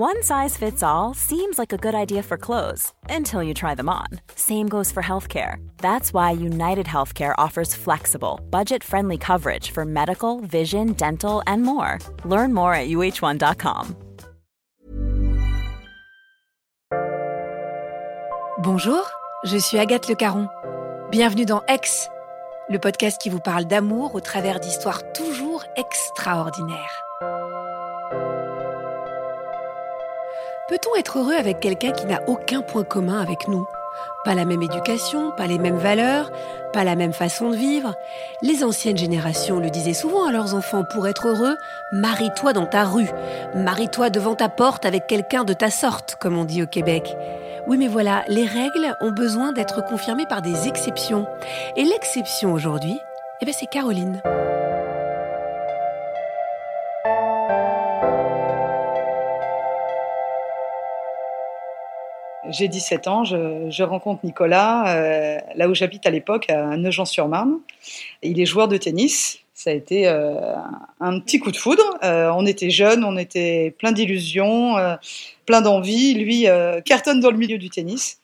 One size fits all seems like a good idea for clothes until you try them on. Same goes for healthcare. That's why United Healthcare offers flexible, budget friendly coverage for medical, vision, dental, and more. Learn more at uh1.com. Bonjour, je suis Agathe Le Caron. Bienvenue dans Ex, le podcast qui vous parle d'amour au travers d'histoires toujours extraordinaires. Peut-on être heureux avec quelqu'un qui n'a aucun point commun avec nous? Pas la même éducation, pas les mêmes valeurs, pas la même façon de vivre. Les anciennes générations le disaient souvent à leurs enfants, pour être heureux, marie-toi dans ta rue, marie-toi devant ta porte avec quelqu'un de ta sorte, comme on dit au Québec. Oui, mais voilà, les règles ont besoin d'être confirmées par des exceptions. Et l'exception aujourd'hui, eh ben c'est Caroline. J'ai 17 ans, je, rencontre Nicolas euh, là où j'habite à l'époque, à Nogent-sur-Marne. Il est joueur de tennis. Ça a été euh, un petit coup de foudre. Euh, on était jeunes, on était plein d'illusions, plein d'envie. Lui cartonne dans le milieu du tennis.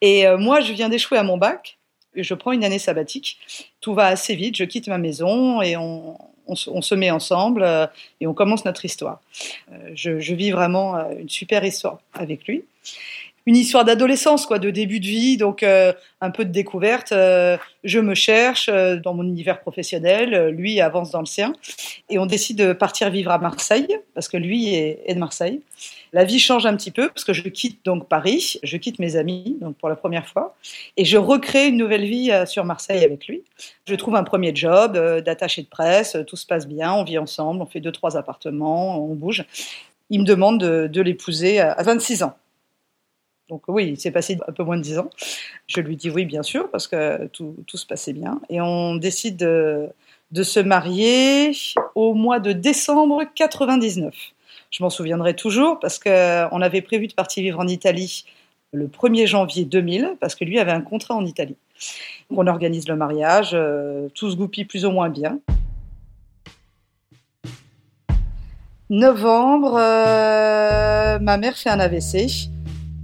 Et moi, je viens d'échouer à mon bac. Je prends une année sabbatique. Tout va assez vite. Je quitte ma maison et on, se met ensemble et on commence notre histoire. je, je vis vraiment une super histoire avec lui une histoire d'adolescence, quoi, de début de vie, donc euh, un peu de découverte. Euh, je me cherche euh, dans mon univers professionnel, lui avance dans le sien, et on décide de partir vivre à Marseille parce que lui est, de Marseille. La vie change un petit peu parce que je quitte donc Paris, je quitte mes amis donc pour la première fois, et je recrée une nouvelle vie sur Marseille avec lui. Je trouve un premier job d'attaché de presse, tout se passe bien, on vit ensemble, on fait deux trois appartements, on bouge. Il me demande de, de l'épouser à 26 ans. Donc oui, il s'est passé un peu moins de dix ans. Je lui dis oui, bien sûr, parce que tout, se passait bien. Et on décide de, se marier au mois de décembre 99. Je m'en souviendrai toujours parce qu'on avait prévu de partir vivre en Italie le 1er janvier 2000, parce que lui avait un contrat en Italie. on organise le mariage, euh, tout se goupille plus ou moins bien. Novembre, euh, ma mère fait un AVC.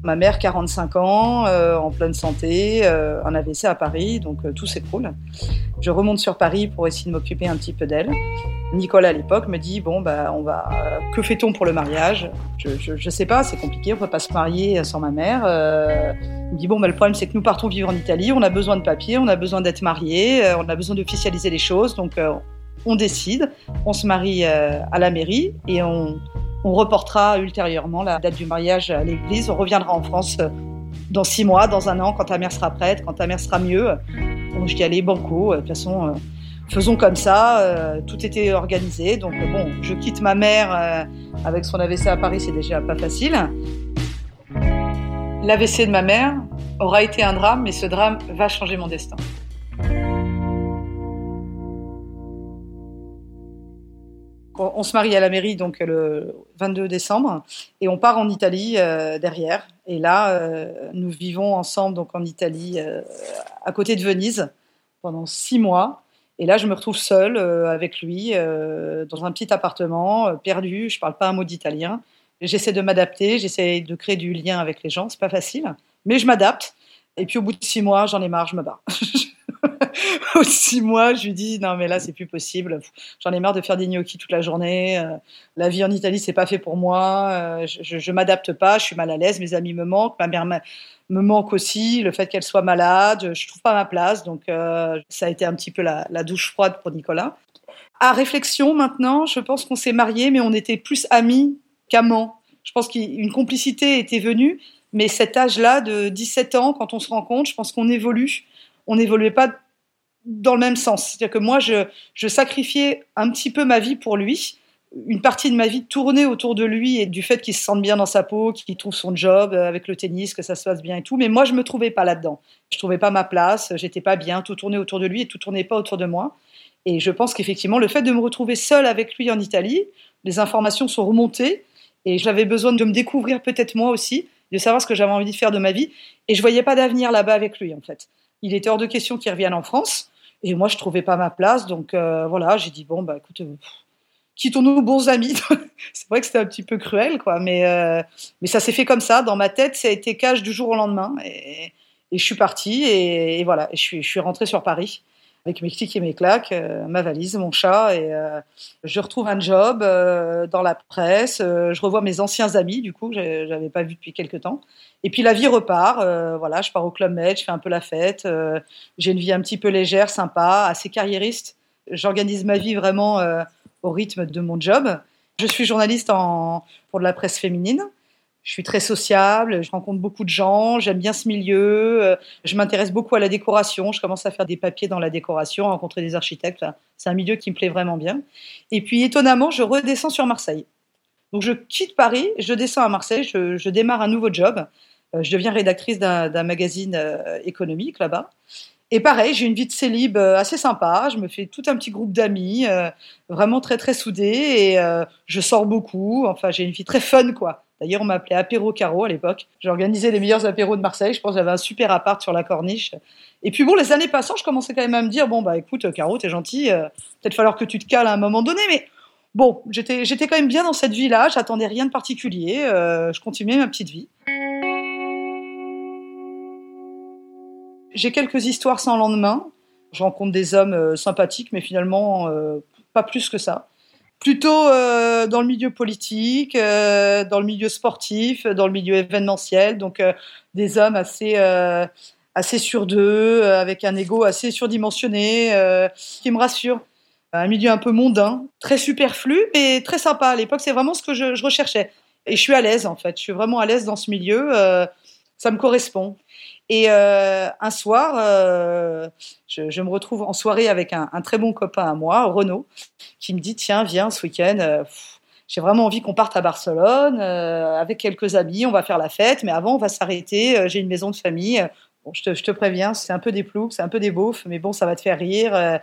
Ma mère, 45 ans, euh, en pleine santé, euh, un AVC à Paris, donc euh, tout s'écroule. Je remonte sur Paris pour essayer de m'occuper un petit peu d'elle. Nicolas, à l'époque, me dit Bon, bah, on va. que fait-on pour le mariage? Je, ne sais pas, c'est compliqué, on peut pas se marier sans ma mère. il me dit Bon, bah, le problème, c'est que nous partons vivre en Italie, on a besoin de papiers, on a besoin d'être mariés, on a besoin d'officialiser les choses, donc on décide, on se marie à la mairie et on on reportera ultérieurement la date du mariage à l'église. On reviendra en France euh, dans six mois, dans un an, quand ta mère sera prête, quand ta mère sera mieux. je dis allez, banco. Euh, de toute façon, euh, faisons comme ça. Tout était organisé. Donc bon, je quitte ma mère avec son AVC à Paris, c'est déjà pas facile. L'AVC de ma mère aura été un drame, mais ce drame va changer mon destin. On se marie à la mairie donc le 22 décembre et on part en Italie euh, derrière. Et là, euh, nous vivons ensemble donc en Italie, euh, à côté de Venise, pendant six mois. Et là, je me retrouve seule avec lui dans un petit appartement, perdu. Je parle pas un mot d'italien. J'essaie de m'adapter, j'essaie de créer du lien avec les gens. C'est pas facile, mais je m'adapte. Et puis au bout de six mois, j'en ai marre, je me bats. Au six mois, je lui dis non mais là c'est plus possible. J'en ai marre de faire des gnocchis toute la journée. Euh, la vie en Italie c'est pas fait pour moi. Euh, je, je, m'adapte pas. Je suis mal à l'aise. Mes amis me manquent. Ma mère me manque aussi. Le fait qu'elle soit malade, je trouve pas ma place. Donc euh, ça a été un petit peu la, la douche froide pour Nicolas. À réflexion maintenant, je pense qu'on s'est mariés, mais on était plus amis qu'amants. Je pense qu'une complicité était venue, mais cet âge-là de 17 ans, quand on se rencontre, je pense qu'on évolue on n'évoluait pas dans le même sens. C'est-à-dire que moi, je, sacrifiais un petit peu ma vie pour lui. Une partie de ma vie tournait autour de lui et du fait qu'il se sente bien dans sa peau, qu'il trouve son job avec le tennis, que ça se passe bien et tout. Mais moi, je me trouvais pas là-dedans. Je trouvais pas ma place, j'étais pas bien, tout tournait autour de lui et tout tournait pas autour de moi. Et je pense qu'effectivement, le fait de me retrouver seule avec lui en Italie, les informations sont remontées et j'avais besoin de me découvrir peut-être moi aussi, de savoir ce que j'avais envie de faire de ma vie. Et je voyais pas d'avenir là-bas avec lui, en fait il était hors de question qu'il revienne en France. Et moi, je trouvais pas ma place. Donc euh, voilà, j'ai dit bon, bah écoute, euh, quittons-nous bons amis. c'est vrai que c'était un petit peu cruel, quoi, mais, mais ça s'est fait comme ça. Dans ma tête, ça a été cash du jour au lendemain. Et, et je suis partie et, voilà, je suis, je suis rentrée sur Paris avec mes clics et mes claques, euh, ma valise, mon chat, et euh, je retrouve un job euh, dans la presse. je revois mes anciens amis, du coup, je n'avais pas vu depuis quelques temps. Et puis la vie repart. voilà, je pars au club med, je fais un peu la fête. J'ai une vie un petit peu légère, sympa, assez carriériste. J'organise ma vie vraiment au rythme de mon job. Je suis journaliste pour de la presse féminine je suis très sociable, je rencontre beaucoup de gens, j'aime bien ce milieu, euh, je m'intéresse beaucoup à la décoration, je commence à faire des papiers dans la décoration, à rencontrer des architectes, c'est un milieu qui me plaît vraiment bien. Et puis étonnamment, je redescends sur Marseille. Donc je quitte Paris, je descends à Marseille, je, démarre un nouveau job, euh, je deviens rédactrice d'un magazine euh, économique là-bas. Et pareil, j'ai une vie de célib assez sympa. Je me fais tout un petit groupe d'amis, vraiment très très soudés, et je sors beaucoup. Enfin, j'ai une vie très fun, quoi. D'ailleurs, on m'appelait Apéro Caro à l'époque. J'organisais les meilleurs apéros de Marseille. Je pense que j'avais un super appart sur la corniche. Et puis bon, les années passant, je commençais quand même à me dire bon bah écoute, Caro, t'es gentil. Euh, peut-être falloir que tu te cales à un moment donné, mais bon, j'étais quand même bien dans cette vie-là. J'attendais rien de particulier. Euh, je continuais ma petite vie. J'ai quelques histoires sans lendemain. Je rencontre des hommes euh, sympathiques, mais finalement pas plus que ça plutôt euh, dans le milieu politique, euh, dans le milieu sportif, dans le milieu événementiel, donc euh, des hommes assez assez sûrs d'eux, avec un ego assez surdimensionné, qui me rassure. Un milieu un peu mondain, très superflu, mais très sympa. À l'époque, c'est vraiment ce que je, recherchais. Et je suis à l'aise, en fait. Je suis vraiment à l'aise dans ce milieu. ça me correspond. Et euh, un soir, euh, je, me retrouve en soirée avec un, très bon copain à moi, Renaud, qui me dit Tiens, viens ce week-end. Euh, j'ai vraiment envie qu'on parte à Barcelone avec quelques amis. On va faire la fête, mais avant, on va s'arrêter. J'ai une maison de famille. Bon, je te, je te préviens, c'est un peu des ploucs, c'est un peu des beaufs, mais bon, ça va te faire rire.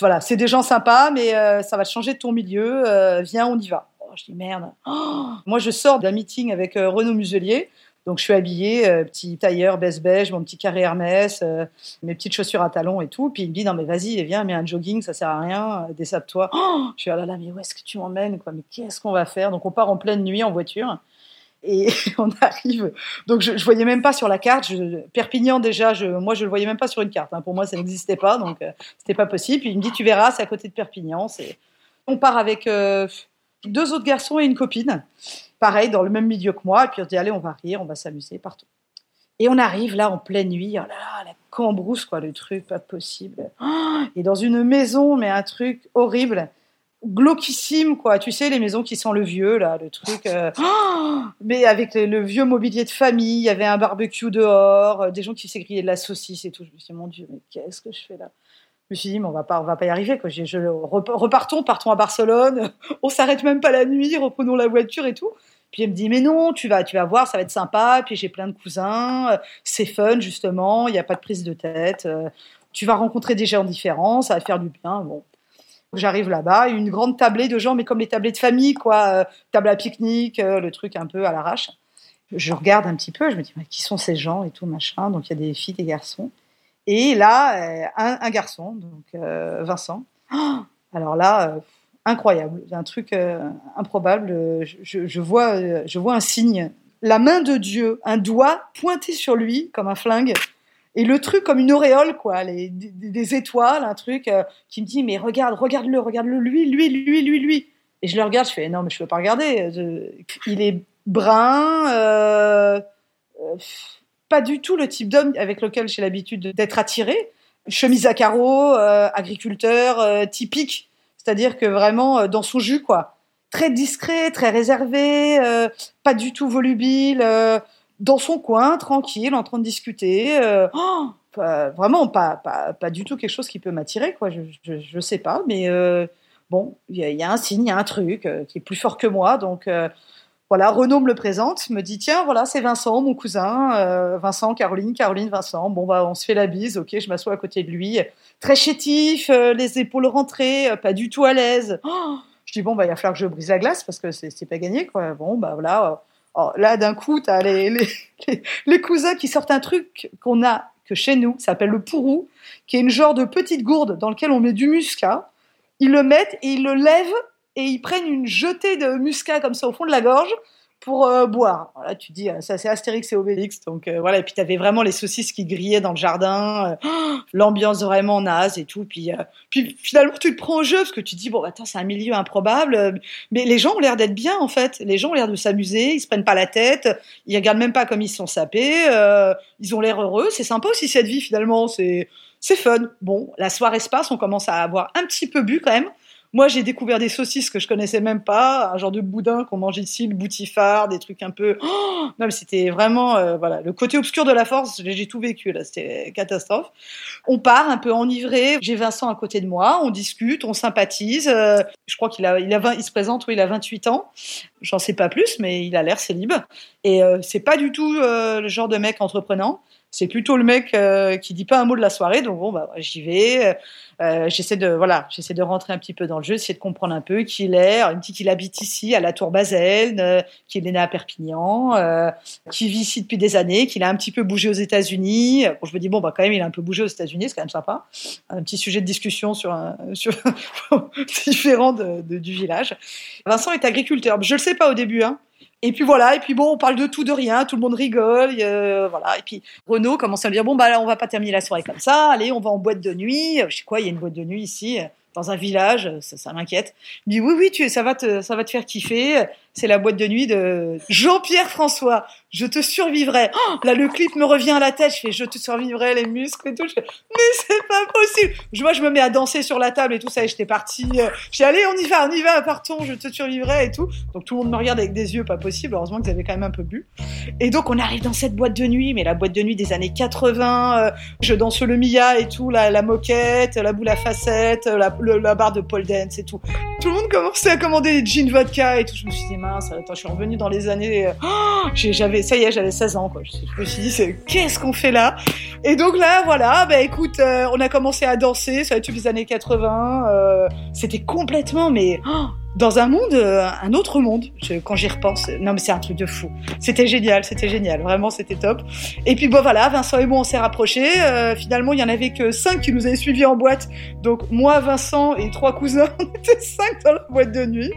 voilà, c'est des gens sympas, mais ça va te changer de ton milieu. viens, on y va. Oh, je dis merde. Oh Moi, je sors d'un meeting avec Renaud Muselier donc je suis habillée, euh, petit tailleur baisse beige, mon petit carré Hermès, euh, mes petites chaussures à talons et tout. Puis il me dit non mais vas-y, viens, mets un jogging, ça sert à rien, euh, dessape-toi. Oh je suis ah là là, mais où est-ce que tu m'emmènes Mais qu'est-ce qu'on va faire? Donc on part en pleine nuit en voiture. Et on arrive. Donc je, je voyais même pas sur la carte. Perpignan déjà, moi je le voyais même pas sur une carte. Hein. Pour moi ça n'existait pas, donc c'était pas possible. Puis il me dit tu verras, c'est à côté de Perpignan. On part avec deux autres garçons et une copine pareil, dans le même milieu que moi. Et puis on se dit, allez, on va rire, on va s'amuser partout. Et on arrive là en pleine nuit, oh là là, la cambrousse, quoi, le truc, pas possible. et dans une maison, mais un truc horrible, glauquissime, quoi. Tu sais, les maisons qui sont le vieux, là, le truc. Euh, mais avec le, vieux mobilier de famille, il y avait un barbecue dehors, euh, des gens qui s'est griller de la saucisse et tout. Je me suis dit, mon Dieu, mais qu'est-ce que je fais là? Je me suis dit, mais on va pas, on va pas y arriver. Quoi. Je, repartons, partons à Barcelone. On s'arrête même pas la nuit, reprenons la voiture et tout. Puis elle me dit, mais non, tu vas, tu vas voir, ça va être sympa. Puis j'ai plein de cousins, euh, c'est fun justement, il n'y a pas de prise de tête. Euh, tu vas rencontrer des gens différents, ça va faire du bien. Bon, J'arrive là-bas, une grande tablée de gens, mais comme les tablés de famille, quoi, euh, table à pique-nique, le truc un peu à l'arrache. Je regarde un petit peu, je me dis, mais qui sont ces gens et tout, machin. Donc il y a des filles, des garçons. Et là, un, garçon, donc Vincent. alors là, incroyable, un truc euh, improbable. Je, vois, euh, je vois un signe, la main de Dieu, un doigt pointé sur lui comme un flingue, et le truc comme une auréole, quoi, des, étoiles, un truc euh, qui me dit mais regarde, regarde-le, regarde-le, lui, lui, lui, lui, lui. Et je le regarde, je fais non mais je peux pas regarder. il est brun, pas du tout le type d'homme avec lequel j'ai l'habitude d'être attiré. Chemise à carreaux, agriculteur, typique c'est-à-dire que vraiment euh, dans son jus, quoi. Très discret, très réservé, euh, pas du tout volubile, euh, dans son coin, tranquille, en train de discuter. Oh, vraiment, pas, pas, pas, du tout quelque chose qui peut m'attirer, quoi. Je, je, sais pas, mais bon, il y, a un signe, il y a un truc qui est plus fort que moi, donc voilà, Renaud me le présente, me dit tiens, voilà, c'est Vincent, mon cousin, Vincent, Caroline, Caroline, Vincent. Bon bah, on se fait la bise, ok, je m'assois à côté de lui très chétif, euh, les épaules rentrées, euh, pas du tout à l'aise. Oh, je dis bon bah il va falloir que je brise la glace parce que c'est pas gagné quoi. Bon bah voilà. Oh, là d'un coup t'as les, les, les, cousins qui sortent un truc qu'on a que chez nous, ça s'appelle le pourrou, qui est une genre de petite gourde dans lequel on met du muscat. Ils le mettent et ils le lèvent et ils prennent une jetée de muscat comme ça au fond de la gorge pour euh, boire. Tu dis, euh, ça c'est Astérix et Obélix. Donc euh, voilà, et puis tu avais vraiment les saucisses qui grillaient dans le jardin, l'ambiance vraiment naze et tout. Puis, puis finalement, tu te prends au jeu parce que tu dis, bon, attends, c'est un milieu improbable. Mais les gens ont l'air d'être bien en fait. Les gens ont l'air de s'amuser, ils se prennent pas la tête, ils regardent même pas comme ils sont sapés, ils ont l'air heureux. C'est sympa aussi cette vie finalement, c'est c'est fun. Bon, la soirée se passe, on commence à avoir un petit peu bu quand même. Moi, j'ai découvert des saucisses que je connaissais même pas, un genre de boudin qu'on mange ici, le boutifard, des trucs un peu. Oh non, mais c'était vraiment, euh, voilà, le côté obscur de la force. J'ai tout vécu là, c'était catastrophe. On part un peu enivré. J'ai Vincent à côté de moi, on discute, on sympathise. Euh, je crois qu'il a, il a 20, il se présente, oui, il a 28 ans. J'en sais pas plus, mais il a l'air célib. Et euh, c'est pas du tout le genre de mec entreprenant c'est plutôt le mec euh, qui dit pas un mot de la soirée. Donc bon, bah, j'y vais. Euh, j'essaie de voilà, j'essaie de rentrer un petit peu dans le jeu, essayer de comprendre un peu qui il est. Dit qu'il habite ici, à la Tour Basel, euh, qu'il est né à Perpignan, euh, qu'il vit ici depuis des années, qu'il a un petit peu bougé aux États-Unis. Bon, je me dis bon, bah quand même, il a un peu bougé aux États-Unis, c'est quand même sympa. Un petit sujet de discussion sur un sur différent de, du village. Vincent est agriculteur. Je le sais pas au début, hein. Et puis voilà, et puis bon, on parle de tout, de rien, tout le monde rigole, euh, voilà. Et puis Renaud commence à me dire bon bah là, on va pas terminer la soirée comme ça, allez, on va en boîte de nuit. Je sais quoi, il y a une boîte de nuit ici dans un village, ça, m'inquiète. Il me dit oui oui, tu, ça va te ça va te faire kiffer c'est la boîte de nuit de Jean-Pierre François. Je te survivrai. Là, le clip me revient à la tête. Je fais, je te survivrai, les muscles et tout. Je fais, mais c'est pas possible. Je, moi, je me mets à danser sur la table et tout ça. Et j'étais partie. J'ai allez, on y va, on y va, partons, je te survivrai et tout. Donc tout le monde me regarde avec des yeux pas possible. Heureusement qu'ils avaient quand même un peu bu. Et donc on arrive dans cette boîte de nuit, mais la boîte de nuit des années 80. Euh, je danse le Mia et tout, la, moquette, la boule à facettes, la, la barre de pole dance et tout. Tout le monde commençait à commander des jeans vodka et tout. Je me suis dit mince, attends, je suis revenue dans les années. Oh, j'avais, ça y est, j'avais 16 ans. Quoi. Je me suis dit, qu'est-ce qu'on fait là? Et donc là, voilà, bah écoute, euh, on a commencé à danser. Ça a été les années 80. Euh, c'était complètement, mais oh, dans un monde, euh, un autre monde. quand j'y repense, non mais c'est un truc de fou. C'était génial, c'était génial, vraiment c'était top. Et puis bon voilà, Vincent et moi on s'est rapprochés. Euh, finalement il y en avait que cinq qui nous avaient suivis en boîte. Donc moi, Vincent et trois cousins, on était cinq dans la boîte de nuit.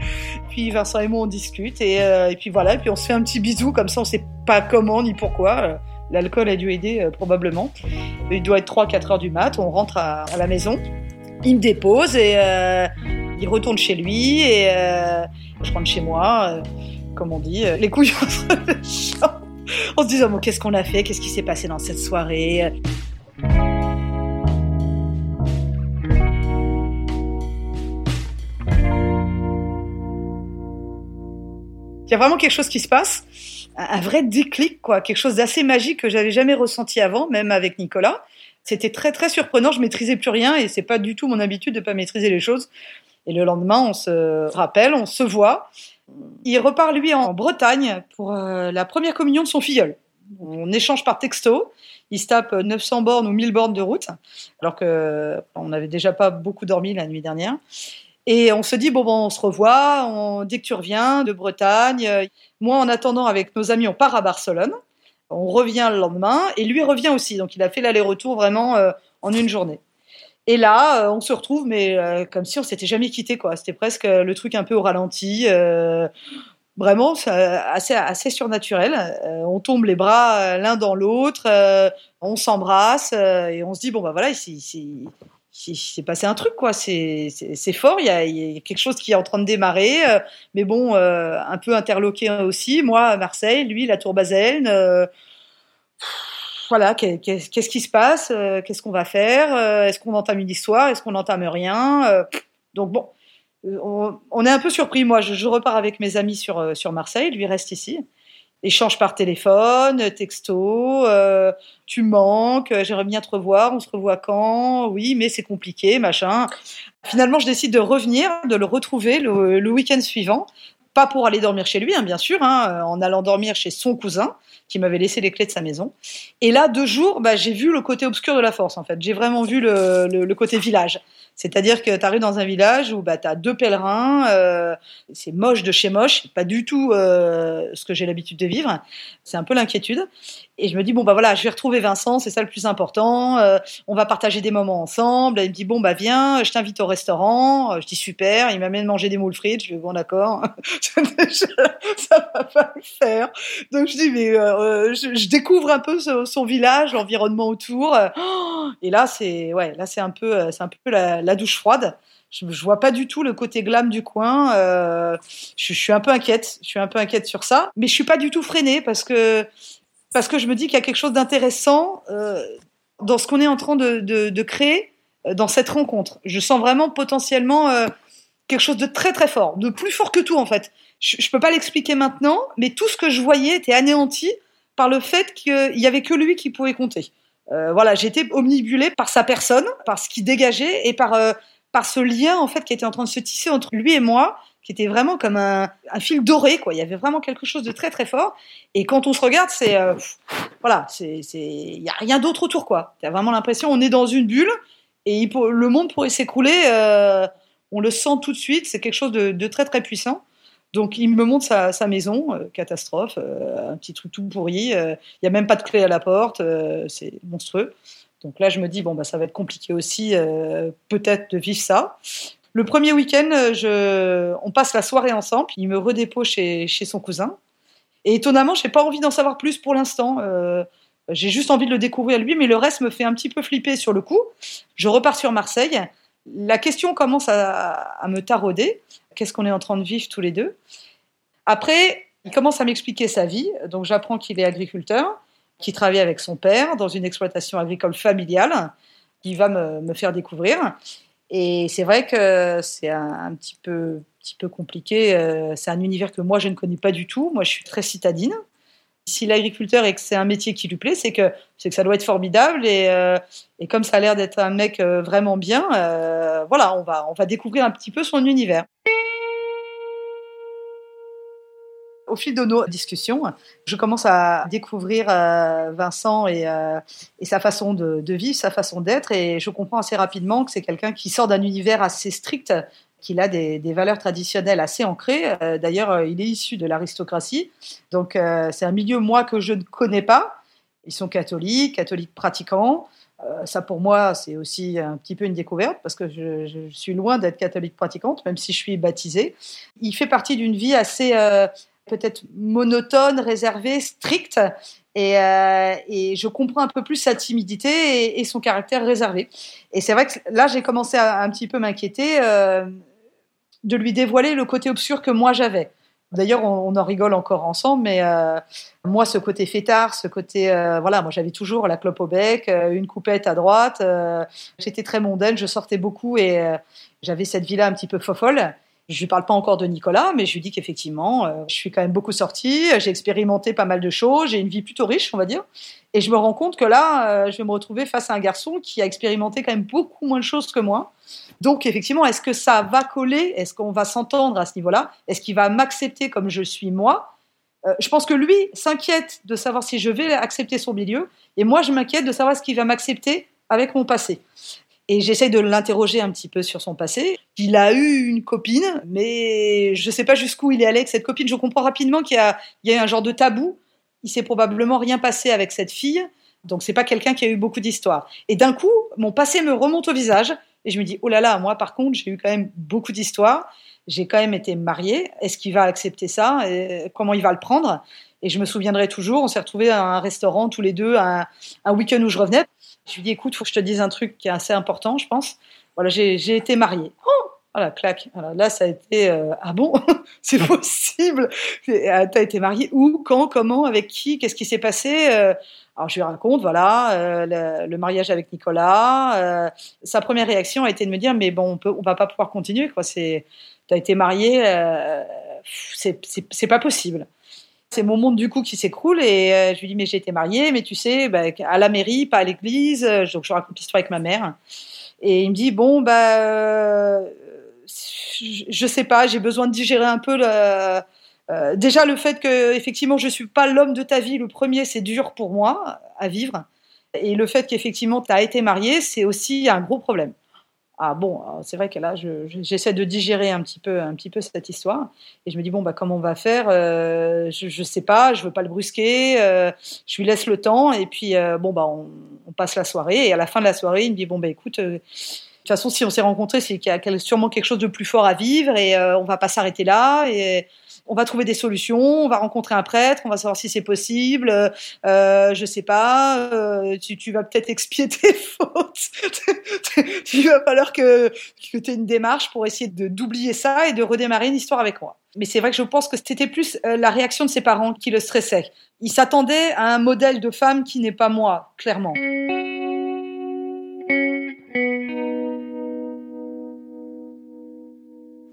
Puis Vincent et moi on discute et, euh, et puis voilà, et puis on se fait un petit bisou comme ça, on sait pas comment ni pourquoi. L'alcool a dû aider probablement. Il doit être 3-4 heures du mat, on rentre à la maison. Il me dépose et il retourne chez lui et euh, je rentre chez moi, euh, comme on dit, euh, les couilles entre les en se disant bon, qu'est-ce qu'on a fait, qu'est-ce qui s'est passé dans cette soirée? Il y a vraiment quelque chose qui se passe, un vrai déclic, quoi, quelque chose d'assez magique que j'avais jamais ressenti avant, même avec Nicolas. C'était très très surprenant, je maîtrisais plus rien et c'est pas du tout mon habitude de pas maîtriser les choses. Et le lendemain, on se rappelle, on se voit. Il repart, lui, en Bretagne pour euh, la première communion de son filleul. On échange par texto. Il se tape 900 bornes ou 1000 bornes de route, alors que on n'avait déjà pas beaucoup dormi la nuit dernière. Et on se dit, bon, on se revoit, on, dès que tu reviens de Bretagne. Moi, en attendant, avec nos amis, on part à Barcelone. On revient le lendemain, et lui revient aussi. Donc, il a fait l'aller-retour vraiment euh, en une journée. Et là, euh, on se retrouve, mais euh, comme si on s'était jamais quitté, quoi. C'était presque le truc un peu au ralenti. vraiment, assez, assez surnaturel. on tombe les bras l'un dans l'autre, on s'embrasse et on se dit bon bah voilà, il s'est passé un truc quoi. C'est fort. Il y, a, quelque chose qui est en train de démarrer, mais bon, un peu interloqué aussi. Moi, à Marseille, lui, la Tour Basel voilà, qu'est-ce qui se passe euh, Qu'est-ce qu'on va faire euh, Est-ce qu'on entame une histoire Est-ce qu'on n'entame rien euh, Donc bon, on, est un peu surpris. Moi, je, repars avec mes amis sur, sur Marseille, lui reste ici. Échange par téléphone, texto, tu manques, j'aimerais bien te revoir, on se revoit quand Oui, mais c'est compliqué, machin. Finalement, je décide de revenir, de le retrouver le, week-end suivant. Pas pour aller dormir chez lui, hein, bien sûr, hein, en allant dormir chez son cousin, qui m'avait laissé les clés de sa maison. Et là, deux jours, bah, j'ai vu le côté obscur de la force, en fait. J'ai vraiment vu le, côté village. C'est-à-dire que tu arrives dans un village où bah, tu as deux pèlerins, euh, c'est moche de chez moche, pas du tout euh, ce que j'ai l'habitude de vivre, c'est un peu l'inquiétude. Et je me dis bon bah voilà, je vais retrouver Vincent, c'est ça le plus important. Euh, on va partager des moments ensemble. il me dit bon bah viens, je t'invite au restaurant. Je dis super. Il m'amène manger des moules frites. Je dis bon d'accord, ça va pas le faire. Donc je dis mais je, découvre un peu son, village, l'environnement autour. Et là c'est ouais, un peu un peu la douche froide je, je vois pas du tout le côté glam du coin. Euh, je, suis un peu inquiète. Je suis un peu inquiète sur ça, mais je suis pas du tout freinée parce que parce que je me dis qu'il y a quelque chose d'intéressant euh, dans ce qu'on est en train de, créer euh, dans cette rencontre. Je sens vraiment potentiellement quelque chose de très très fort, de plus fort que tout en fait. Je, je peux pas l'expliquer maintenant, mais tout ce que je voyais était anéanti par le fait qu'il y avait que lui qui pouvait compter. Euh, voilà, j'étais omnibulée par sa personne, par ce qu'il dégageait et par euh, par ce lien en fait qui était en train de se tisser entre lui et moi, qui était vraiment comme un, un fil doré quoi. Il y avait vraiment quelque chose de très très fort. Et quand on se regarde, c'est euh, voilà, c'est c'est il y a rien d'autre autour quoi. Tu as vraiment l'impression on est dans une bulle et le monde pourrait s'écrouler. Euh, on le sent tout de suite. C'est quelque chose de, de, très très puissant. Donc il me montre sa, maison, euh, catastrophe, euh, un petit truc tout pourri. Euh, il y a même pas de clé à la porte, c'est monstrueux. Donc là, je me dis, bon, bah, ça va être compliqué aussi, euh, peut-être, de vivre ça. Le premier week-end, je... on passe la soirée ensemble. Il me redépose chez, chez son cousin. Et étonnamment, j'ai pas envie d'en savoir plus pour l'instant. Euh, j'ai juste envie de le découvrir lui, mais le reste me fait un petit peu flipper sur le coup. Je repars sur Marseille. La question commence à me tarauder. Qu'est-ce qu'on est en train de vivre tous les deux Après, il commence à m'expliquer sa vie. Donc j'apprends qu'il est agriculteur qui travaille avec son père dans une exploitation agricole familiale, qui va me, me faire découvrir. Et c'est vrai que c'est un, un, petit peu, petit peu compliqué. Euh, c'est un univers que moi, je ne connais pas du tout. Moi, je suis très citadine. Si l'agriculteur et que c'est un métier qui lui plaît, c'est que, c'est que ça doit être formidable. Et, euh, et comme ça a l'air d'être un mec euh, vraiment bien, euh, voilà, on va, on va découvrir un petit peu son univers. au fil de nos discussions, je commence à découvrir Vincent et, et, sa façon de, vivre, sa façon d'être, et je comprends assez rapidement que c'est quelqu'un qui sort d'un univers assez strict, qu'il a des, valeurs traditionnelles assez ancrées. Euh, D'ailleurs, il est issu de l'aristocratie, donc euh, c'est un milieu moi que je ne connais pas. Ils sont catholiques, catholiques pratiquants. Euh, ça pour moi, c'est aussi un petit peu une découverte parce que je, suis loin d'être catholique pratiquante, même si je suis baptisée. Il fait partie d'une vie assez euh, peut-être monotone, réservé, strict. Et, euh, je comprends un peu plus sa timidité et, son caractère réservé. Et c'est vrai que là, j'ai commencé à, un petit peu m'inquiéter euh, de lui dévoiler le côté obscur que moi j'avais. D'ailleurs, on, en rigole encore ensemble, mais euh, moi, ce côté fêtard, ce côté, euh, voilà, moi j'avais toujours la clope au bec, euh, une coupette à droite. J'étais très mondaine, je sortais beaucoup et j'avais cette vie-là un petit peu fofolle. Je lui parle pas encore de Nicolas, mais je lui dis qu'effectivement, euh, je suis quand même beaucoup sortie, j'ai expérimenté pas mal de choses, j'ai une vie plutôt riche, on va dire. Et je me rends compte que là, euh, je vais me retrouver face à un garçon qui a expérimenté quand même beaucoup moins de choses que moi. Donc, effectivement, est-ce que ça va coller? Est-ce qu'on va s'entendre à ce niveau-là? Est-ce qu'il va m'accepter comme je suis moi? Euh, Je pense que lui s'inquiète de savoir si je vais accepter son milieu, et moi, je m'inquiète de savoir ce qu'il va m'accepter avec mon passé. Et j'essaye de l'interroger un petit peu sur son passé. Il a eu une copine, mais je ne sais pas jusqu'où il est allé avec cette copine. Je comprends rapidement qu'il y a, il un genre de tabou. Il s'est probablement rien passé avec cette fille. Donc c'est pas quelqu'un qui a eu beaucoup d'histoires. Et d'un coup, mon passé me remonte au visage et je me dis oh là là, moi par contre, j'ai eu quand même beaucoup d'histoires. J'ai quand même été mariée. Est-ce qu'il va accepter ça? Et Comment il va le prendre? Et je me souviendrai toujours. On s'est retrouvés à un restaurant tous les deux, un, un week-end où je revenais. Je lui dis, écoute, faut que je te dise un truc qui est assez important, je pense. Voilà, j'ai été mariée. Oh voilà. Voilà, là, ça a été euh, ah bon, c'est possible. Euh, T'as été mariée où, quand, comment, avec qui, qu'est-ce qui s'est passé euh, Alors je lui raconte, voilà, le, mariage avec Nicolas. Sa première réaction a été de me dire, mais bon, on peut, on va pas pouvoir continuer, quoi. T'as été mariée, c'est pas possible. C'est mon monde du coup qui s'écroule et euh, je lui dis mais j'ai été mariée, mais tu sais, bah, à la mairie, pas à l'église. Donc je raconte l'histoire avec ma mère. Et il me dit bon bah euh, je sais pas, j'ai besoin de digérer un peu euh, déjà le fait que effectivement je suis pas l'homme de ta vie. Le premier c'est dur pour moi à vivre et le fait qu'effectivement tu as été mariée c'est aussi un gros problème. Ah bon, c'est vrai que là, j'essaie de digérer un petit peu, un petit peu cette histoire, et je me dis bon bah comment on va faire euh, je, je sais pas, je veux pas le brusquer, euh, je lui laisse le temps, et puis euh, bon bah on, on, passe la soirée, et à la fin de la soirée, il me dit bon bah écoute. de toute façon, si on s'est rencontrés, c'est qu'il y a sûrement quelque chose de plus fort à vivre et on va pas s'arrêter là. Et on va trouver des solutions, on va rencontrer un prêtre, on va savoir si c'est possible. Euh, je sais pas, euh, tu, vas peut-être expier tes fautes. Il va falloir que, tu aies une démarche pour essayer de d'oublier ça et de redémarrer une histoire avec moi. Mais c'est vrai que je pense que c'était plus euh, la réaction de ses parents qui le stressait. Ils s'attendaient à un modèle de femme qui n'est pas moi, clairement.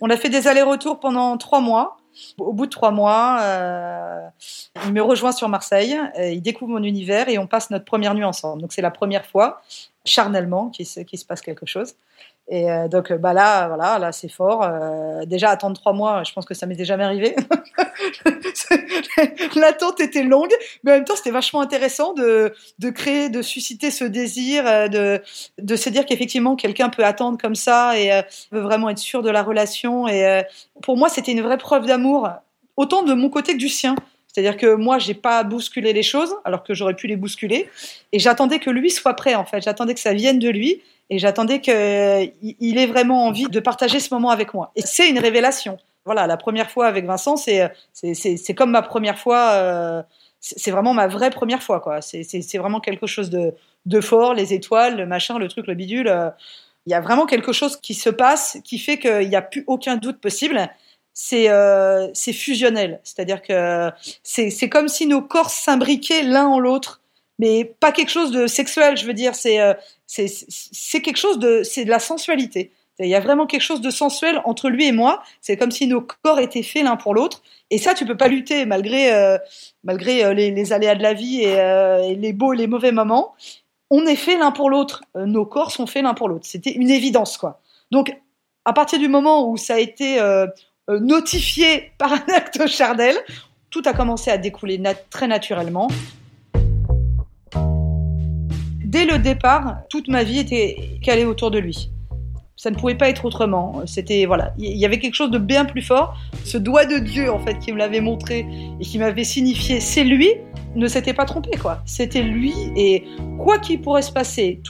On a fait des allers-retours pendant trois mois. Au bout de trois mois, euh, il me rejoint sur Marseille, il découvre mon univers et on passe notre première nuit ensemble. Donc c'est la première fois, charnellement, qu'il se, se passe quelque chose. Et euh, donc bah là, voilà, là c'est fort. Euh, déjà attendre trois mois, je pense que ça m'était jamais arrivé. L'attente était longue, mais en même temps c'était vachement intéressant de, de créer, de susciter ce désir, euh, de, de se dire qu'effectivement quelqu'un peut attendre comme ça et veut vraiment être sûr de la relation. Et pour moi c'était une vraie preuve d'amour, autant de mon côté que du sien. C'est-à-dire que moi, j'ai pas bousculé les choses, alors que j'aurais pu les bousculer. Et j'attendais que lui soit prêt, en fait. J'attendais que ça vienne de lui. Et j'attendais qu'il ait vraiment envie de partager ce moment avec moi. Et c'est une révélation. Voilà, la première fois avec Vincent, c'est comme ma première fois. Euh, c'est vraiment ma vraie première fois, quoi. C'est vraiment quelque chose de, de fort, les étoiles, le machin, le truc, le bidule. Euh, il y a vraiment quelque chose qui se passe qui fait qu'il n'y a plus aucun doute possible. C'est euh, fusionnel, c'est-à-dire que c'est comme si nos corps s'imbriquaient l'un en l'autre mais pas quelque chose de sexuel, je veux dire, c'est euh, c'est quelque chose de c'est de la sensualité. Il y a vraiment quelque chose de sensuel entre lui et moi. C'est comme si nos corps étaient faits l'un pour l'autre. Et ça, tu peux pas lutter malgré euh, malgré les, aléas de la vie et, et, les beaux et les mauvais moments. On est fait l'un pour l'autre. nos corps sont faits l'un pour l'autre. C'était une évidence, quoi. Donc, à partir du moment où ça a été notifié par un acte chardel, tout a commencé à découler très naturellement dès le départ, toute ma vie était calée autour de lui. Ça ne pouvait pas être autrement. C'était voilà, il y avait quelque chose de bien plus fort. Ce doigt de Dieu en fait qui me l'avait montré et qui m'avait signifié c'est lui ne s'était pas trompé quoi. C'était lui et quoi qu'il pourrait se passer,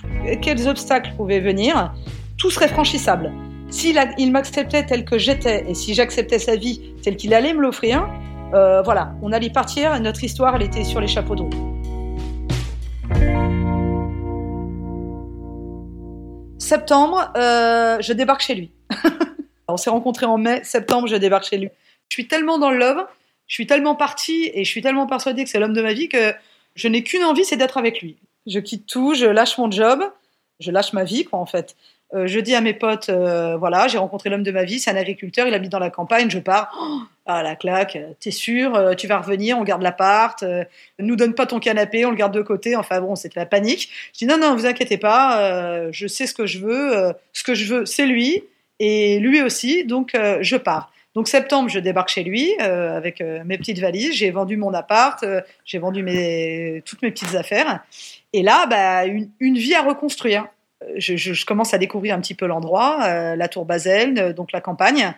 quels obstacles pouvaient venir, tout serait franchissable. S'il il m'acceptait tel que j'étais et si j'acceptais sa vie telle qu'il allait me l'offrir, euh, voilà, on allait partir. Et notre histoire, elle était sur les chapeaux de roue. Septembre, euh, je débarque chez lui. On s'est rencontrés en mai, septembre, je débarque chez lui. Je suis tellement dans le love, je suis tellement partie et je suis tellement persuadée que c'est l'homme de ma vie que je n'ai qu'une envie, c'est d'être avec lui. Je quitte tout, je lâche mon job, je lâche ma vie, quoi, en fait. Euh, je dis à mes potes, euh, voilà, j'ai rencontré l'homme de ma vie, c'est un agriculteur, il habite dans la campagne, je pars. Oh, ah la claque, t'es sûr, euh, tu vas revenir, on garde l'appart, nous donne pas ton canapé, on le garde de côté. Enfin bon, c'était la panique. Je dis non non, vous inquiétez pas, je sais ce que je veux, ce que je veux, c'est lui et lui aussi, donc je pars. Donc septembre, je débarque chez lui avec mes petites valises. J'ai vendu mon appart, j'ai vendu toutes mes petites affaires. Et là, bah, une vie à reconstruire je, commence à découvrir un petit peu l'endroit, euh, la tour Basel, euh, donc la campagne.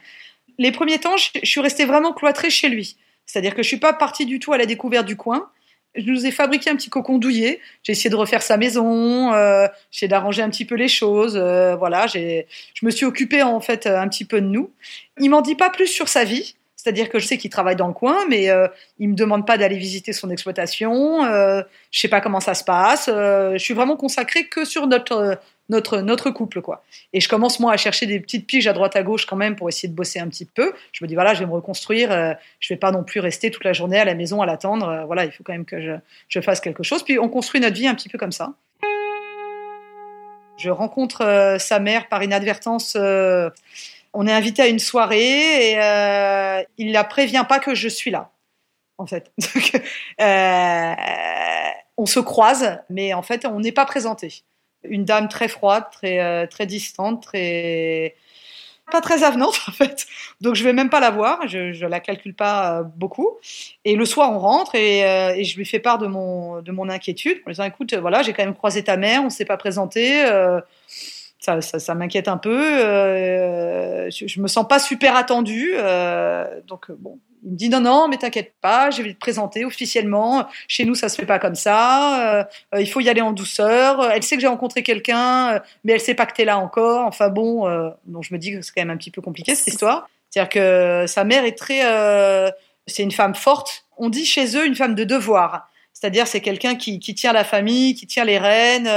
Les premiers temps, je, suis restée vraiment cloîtrée chez lui. C'est-à-dire que je suis pas partie du tout à la découverte du coin. Je nous ai fabriqué un petit cocon douillet. J'ai essayé de refaire sa maison, euh, j'ai d'arranger un petit peu les choses. voilà, je me suis occupée en fait un petit peu de nous. Il m'en dit pas plus sur sa vie. C'est-à-dire que je sais qu'il travaille dans le coin, mais euh, il me demande pas d'aller visiter son exploitation. Euh, je sais pas comment ça se passe. Euh, je suis vraiment consacrée que sur notre notre notre couple, quoi. Et je commence moi à chercher des petites piges à droite à gauche quand même pour essayer de bosser un petit peu. Je me dis voilà, je vais me reconstruire. Je vais pas non plus rester toute la journée à la maison à l'attendre. Voilà, il faut quand même que je, je fasse quelque chose. Puis on construit notre vie un petit peu comme ça. Je rencontre sa mère par inadvertance on est invité à une soirée et euh, il la prévient pas que je suis là, en fait. Euh, on se croise, mais en fait, on n'est pas présenté. Une dame très froide, très euh, très distante, très pas très avenante en fait. Donc je vais même pas la voir, je, je la calcule pas beaucoup. Et le soir on rentre et, je lui fais part de mon de mon inquiétude en lui disant écoute voilà j'ai quand même croisé ta mère, on s'est pas présenté ça, ça, m'inquiète un peu. Euh, je, je, me sens pas super attendue. Euh, donc bon, il me dit non non, mais t'inquiète pas, je vais te présenter officiellement. Chez nous, ça se fait pas comme ça. Euh, il faut y aller en douceur. Elle sait que j'ai rencontré quelqu'un, mais elle sait pas que t'es là encore. Enfin bon, donc je me dis que c'est quand même un petit peu compliqué cette histoire. C'est-à-dire que sa mère est très, c'est une femme forte. On dit chez eux une femme de devoir. C'est-à-dire c'est quelqu'un qui, qui tient la famille, qui tient les rênes.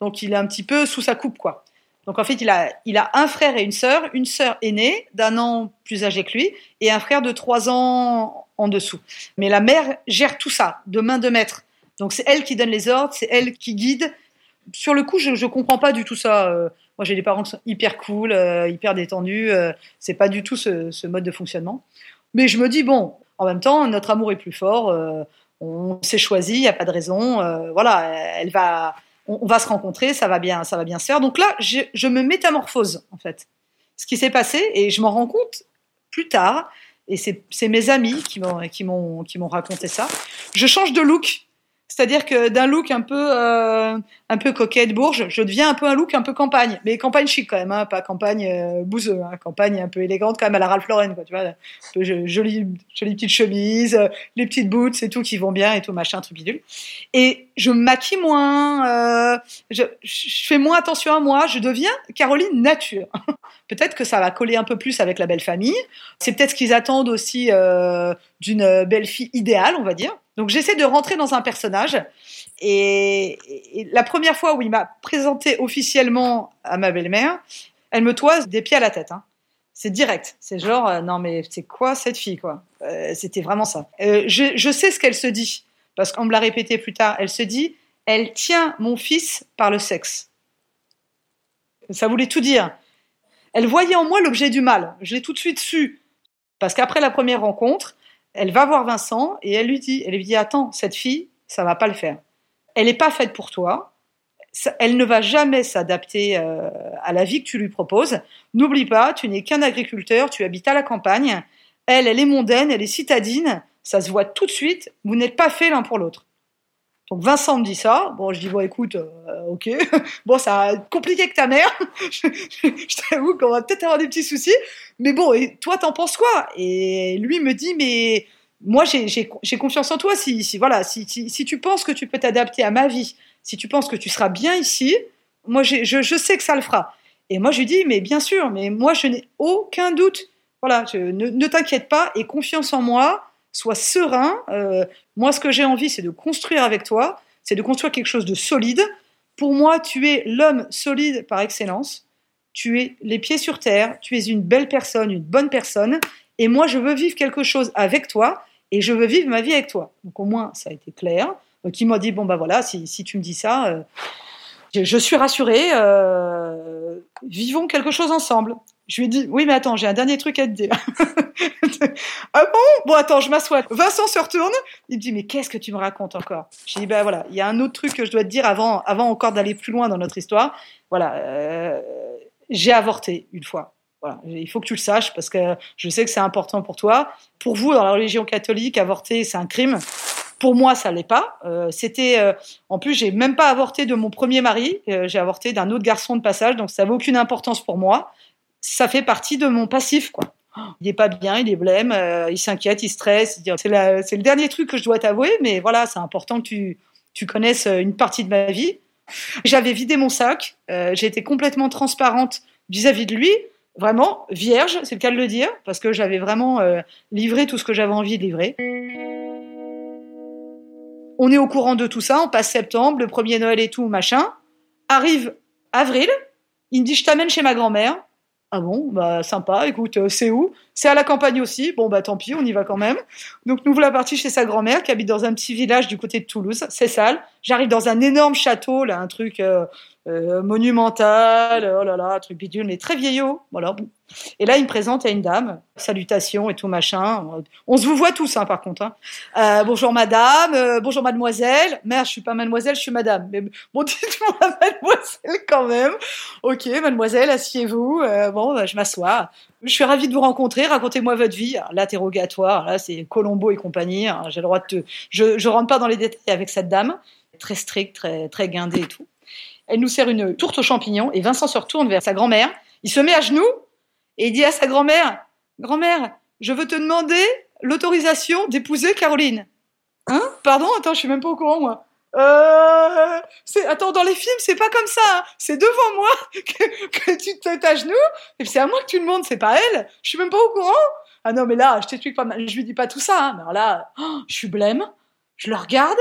donc il est un petit peu sous sa coupe quoi. Donc en fait, il a, il a un frère et une sœur, une sœur aînée d'un an plus âgée que lui et un frère de trois ans en dessous. Mais la mère gère tout ça de main de maître. Donc c'est elle qui donne les ordres, c'est elle qui guide. Sur le coup, je ne comprends pas du tout ça. Euh, moi, j'ai des parents qui sont hyper cool, euh, hyper détendus. Euh, c'est pas du tout ce, ce, mode de fonctionnement. Mais je me dis bon, en même temps, notre amour est plus fort. Euh, on s'est choisi, il n'y a pas de raison. voilà, elle va on, va se rencontrer, ça va bien, ça va bien se faire. Donc là, je, me métamorphose en fait. Ce qui s'est passé et je m'en rends compte plus tard. Et c'est mes amis qui m'ont raconté ça. Je change de look c'est-à-dire que d'un look un peu euh, un peu coquette bourge, je deviens un peu un look un peu campagne, mais campagne chic quand même, hein, pas campagne euh, bouseux, hein, campagne un peu élégante quand même à la Ralph Lauren, quoi, tu vois, jolie jolie petite chemise, euh, les petites boots, c'est tout qui vont bien et tout machin, truc bidule. Et je me maquille moins, euh, je, je fais moins attention à moi, je deviens Caroline nature. peut-être que ça va coller un peu plus avec la belle famille. C'est peut-être ce qu'ils attendent aussi euh, d'une belle fille idéale, on va dire. Donc j'essaie de rentrer dans un personnage. Et, la première fois où il m'a présenté officiellement à ma belle-mère, elle me toise des pieds à la tête. Hein. C'est direct. C'est genre, euh, non mais c'est quoi cette fille quoi? Euh, C'était vraiment ça. Euh, je, je, sais ce qu'elle se dit, parce qu'on me l'a répété plus tard. Elle se dit, elle tient mon fils par le sexe. Ça voulait tout dire. Elle voyait en moi l'objet du mal. Je l'ai tout de suite su. Parce qu'après la première rencontre, elle va voir Vincent et elle lui dit, elle lui dit, attends, cette fille, ça va pas le faire. Elle n'est pas faite pour toi. Elle ne va jamais s'adapter euh, à la vie que tu lui proposes. N'oublie pas, tu n'es qu'un agriculteur, tu habites à la campagne. Elle, elle est mondaine, elle est citadine. Ça se voit tout de suite. Vous n'êtes pas fait l'un pour l'autre. Donc Vincent me dit ça. Bon, je dis bon, écoute, euh, ok. bon, ça a compliqué que ta mère. je, t'avoue qu'on va peut-être avoir des petits soucis. Mais bon, et toi, t'en penses quoi? Et lui me dit, mais moi, j'ai confiance en toi. Si, voilà, si, tu penses que tu peux t'adapter à ma vie, si tu penses que tu seras bien ici, moi, je, sais que ça le fera. Et moi, je lui dis, mais bien sûr, mais moi, je n'ai aucun doute. Voilà, ne t'inquiète pas et confiance en moi sois serein. Euh, moi, ce que j'ai envie, c'est de construire avec toi, c'est de construire quelque chose de solide. Pour moi, tu es l'homme solide par excellence. Tu es les pieds sur terre, tu es une belle personne, une bonne personne. Et moi, je veux vivre quelque chose avec toi et je veux vivre ma vie avec toi. Donc au moins, ça a été clair. Donc il m'a dit, bon, bah voilà, si, tu me dis ça, euh, je, suis rassurée, euh, vivons quelque chose ensemble. Je lui ai dit, oui, mais attends, j'ai un dernier truc à te dire. ah bon? Bon, attends, je m'assois. Vincent se retourne. Il me dit, mais qu'est-ce que tu me racontes encore? Je dis, ben voilà, il y a un autre truc que je dois te dire avant, avant encore d'aller plus loin dans notre histoire. Voilà, euh, j'ai avorté une fois. Voilà, il faut que tu le saches parce que je sais que c'est important pour toi. Pour vous, dans la religion catholique, avorter, c'est un crime. Pour moi, ça l'est pas. Euh, c'était, euh, en plus, j'ai même pas avorté de mon premier mari. Euh, j'ai avorté d'un autre garçon de passage, donc ça n'avait aucune importance pour moi ça fait partie de mon passif, quoi. Il est pas bien, il est blême, euh, il s'inquiète, il stresse. C'est le dernier truc que je dois t'avouer, mais voilà, c'est important que tu, tu connaisses euh, une partie de ma vie. J'avais vidé mon sac, euh, j'ai été complètement transparente vis-à-vis de lui, vraiment vierge, c'est le cas de le dire, parce que j'avais vraiment livré tout ce que j'avais envie de livrer. On est au courant de tout ça, on passe septembre, le premier Noël et tout, machin. Arrive avril, il me dit je t'amène chez ma grand-mère. Ah bon, bah sympa, écoute, euh, c'est où? C'est à la campagne aussi, bon bah tant pis, on y va quand même. Donc nous voilà partis chez sa grand-mère qui habite dans un petit village du côté de Toulouse, c'est sale. J'arrive dans un énorme château, là, un truc euh, euh, monumental, oh là là, un truc bidule, mais très vieillot, voilà. Et là, il me présente à une dame, salutations et tout machin. On se vous voit tous, hein, par contre. Hein. Euh, bonjour madame, euh, bonjour mademoiselle. Merde, je suis pas mademoiselle, je suis madame. Mais bon, dites-moi mademoiselle quand même. Ok, mademoiselle, asseyez-vous. Euh, bon, bah, je m'assois. Je suis ravie de vous rencontrer. Racontez-moi votre vie. L'interrogatoire, là, c'est Colombo et compagnie. J'ai le droit de te... Je, je rentre pas dans les détails avec cette dame. Très stricte, très, très guindée et tout. Elle nous sert une tourte aux champignons et Vincent se retourne vers sa grand-mère. Il se met à genoux et il dit à sa grand-mère Grand-mère, je veux te demander l'autorisation d'épouser Caroline. Hein? Pardon? Attends, je suis même pas au courant, moi. Euh, c'est, attends, dans les films, c'est pas comme ça. Hein. C'est devant moi que, tu te mets à genoux. Et c'est à moi que tu demandes, c'est pas elle. Je suis même pas au courant. Ah non, mais là, je t'explique pas. Je lui dis pas tout ça. Hein. Mais alors là, oh, je suis blême. Je le regarde.